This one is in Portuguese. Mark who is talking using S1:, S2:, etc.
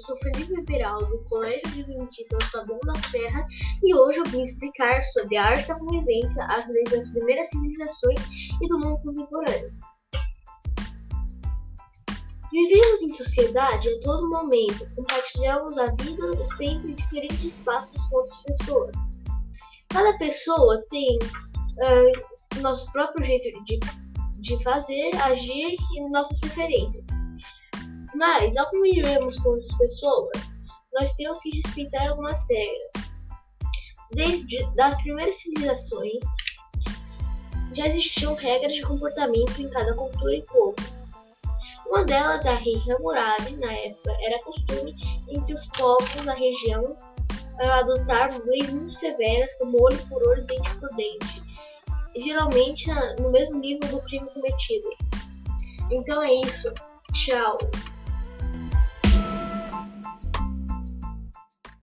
S1: sou Felipe Peral, do Colégio Adventista do Taboão da Serra, e hoje eu vim explicar sobre a arte da convivência, as leis das primeiras civilizações e do mundo contemporâneo. Vivemos em sociedade a todo momento, compartilhamos a vida, o tempo e diferentes espaços com outras pessoas. Cada pessoa tem uh, nosso próprio jeito de, de fazer, agir e nossas preferências. Mas, ao convivermos com outras pessoas, nós temos que respeitar algumas regras. Desde as primeiras civilizações, já existiam regras de comportamento em cada cultura e povo. Uma delas, a rei Hammurabi, na época, era costume entre os povos da região adotar leis muito severas, como olho por olho, dente por dente, geralmente no mesmo nível do crime cometido. Então é isso. Tchau.